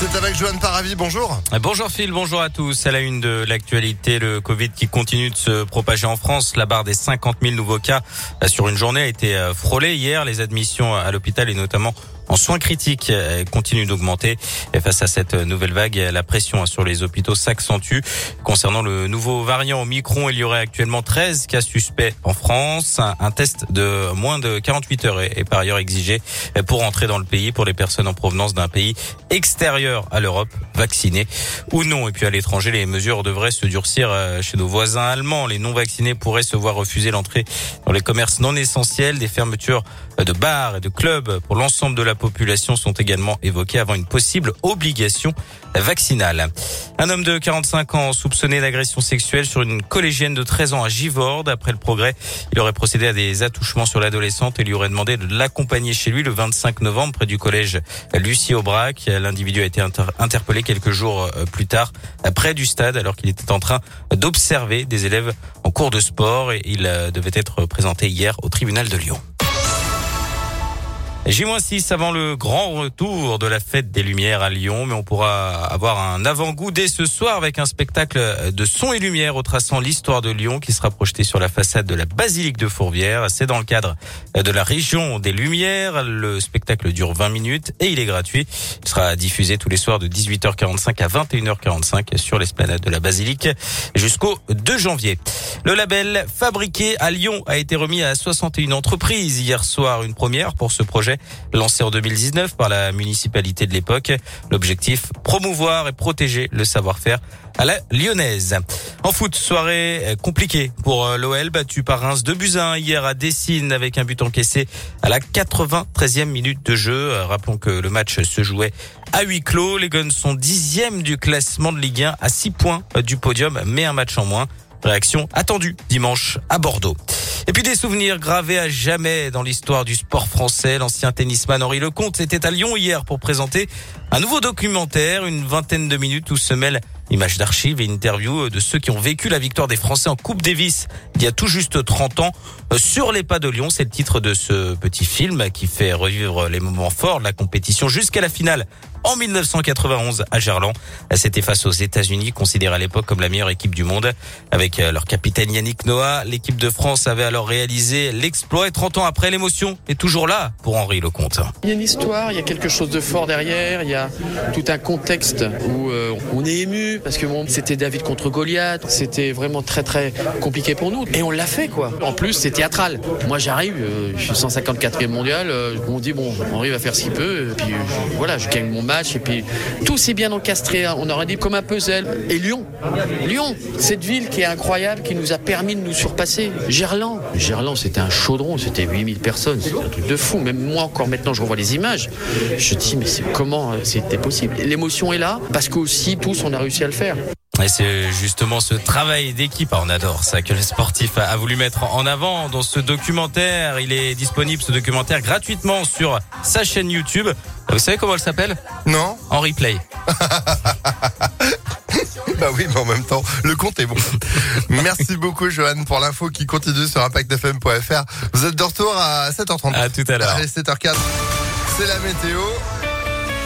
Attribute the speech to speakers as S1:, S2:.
S1: C'est avec Joanne Paravi, bonjour.
S2: Bonjour Phil, bonjour à tous. À la une de l'actualité, le Covid qui continue de se propager en France. La barre des 50 000 nouveaux cas sur une journée a été frôlée hier. Les admissions à l'hôpital et notamment en soins critiques euh, continue d'augmenter. Et face à cette nouvelle vague, la pression sur les hôpitaux s'accentue. Concernant le nouveau variant Omicron, il y aurait actuellement 13 cas suspects en France. Un test de moins de 48 heures est par ailleurs exigé pour entrer dans le pays pour les personnes en provenance d'un pays extérieur à l'Europe, vaccinées ou non. Et puis à l'étranger, les mesures devraient se durcir euh, chez nos voisins allemands. Les non vaccinés pourraient se voir refuser l'entrée dans les commerces non essentiels, des fermetures de bars et de clubs pour l'ensemble de la population sont également évoquées avant une possible obligation vaccinale. Un homme de 45 ans soupçonné d'agression sexuelle sur une collégienne de 13 ans à Givorde. Après le progrès, il aurait procédé à des attouchements sur l'adolescente et lui aurait demandé de l'accompagner chez lui le 25 novembre près du collège Lucie Aubrac. L'individu a été interpellé quelques jours euh, plus tard près du stade alors qu'il était en train d'observer des élèves en cours de sport et il euh, devait être présenté hier au tribunal de Lyon. J-6 avant le grand retour de la fête des Lumières à Lyon, mais on pourra avoir un avant-goût dès ce soir avec un spectacle de son et lumière retraçant l'histoire de Lyon qui sera projeté sur la façade de la basilique de Fourvière. C'est dans le cadre de la région des Lumières. Le spectacle dure 20 minutes et il est gratuit. Il sera diffusé tous les soirs de 18h45 à 21h45 sur l'esplanade de la basilique jusqu'au 2 janvier. Le label fabriqué à Lyon a été remis à 61 entreprises hier soir, une première pour ce projet lancé en 2019 par la municipalité de l'époque. L'objectif, promouvoir et protéger le savoir-faire à la lyonnaise. En foot, soirée compliquée pour euh, l'OL, battu par Reims de Buzyn hier à Dessine avec un but encaissé à la 93e minute de jeu. Euh, rappelons que le match se jouait à huis clos. Les Guns sont dixièmes du classement de Ligue 1 à 6 points euh, du podium, mais un match en moins. Réaction attendue dimanche à Bordeaux. Et puis des souvenirs gravés à jamais dans l'histoire du sport français. L'ancien tennisman Henri Lecomte était à Lyon hier pour présenter un nouveau documentaire, une vingtaine de minutes où se mêlent images d'archives et interviews de ceux qui ont vécu la victoire des Français en Coupe Davis il y a tout juste 30 ans sur les pas de Lyon. C'est le titre de ce petit film qui fait revivre les moments forts de la compétition jusqu'à la finale en 1991 à Gerland. C'était face aux États-Unis, considérés à l'époque comme la meilleure équipe du monde. Avec euh, leur capitaine Yannick Noah, l'équipe de France avait alors réalisé l'exploit et 30 ans après, l'émotion est toujours là pour Henri Lecomte.
S3: Il y a une histoire, il y a quelque chose de fort derrière, il y a tout un contexte où euh, on est ému parce que bon, c'était David contre Goliath, c'était vraiment très très compliqué pour nous et on l'a fait quoi. En plus, c'est théâtral. Moi j'arrive, euh, je suis 154e mondial, on dit bon, Henri va faire ce qu'il peut, et puis voilà, je gagne mon et puis tout s'est bien encastré. Hein. On aurait dit comme un puzzle. Et Lyon, Lyon, cette ville qui est incroyable, qui nous a permis de nous surpasser. Gerland, Gerland, c'était un chaudron, c'était 8000 personnes, c'est un truc de fou. Même moi encore maintenant, je revois les images. Je dis mais comment euh, c'était possible? L'émotion est là parce qu'aussi tous on a réussi à le faire.
S2: Et c'est justement ce travail d'équipe, ah, on adore ça, que le sportif a voulu mettre en avant dans ce documentaire. Il est disponible, ce documentaire, gratuitement sur sa chaîne YouTube. Vous savez comment elle s'appelle?
S1: Non.
S2: En replay.
S1: bah oui, mais en même temps, le compte est bon. Merci beaucoup, Johan, pour l'info qui continue sur impactfm.fr. Vous êtes de retour à 7h30.
S2: À tout à l'heure.
S1: Allez, 7h04. C'est la météo.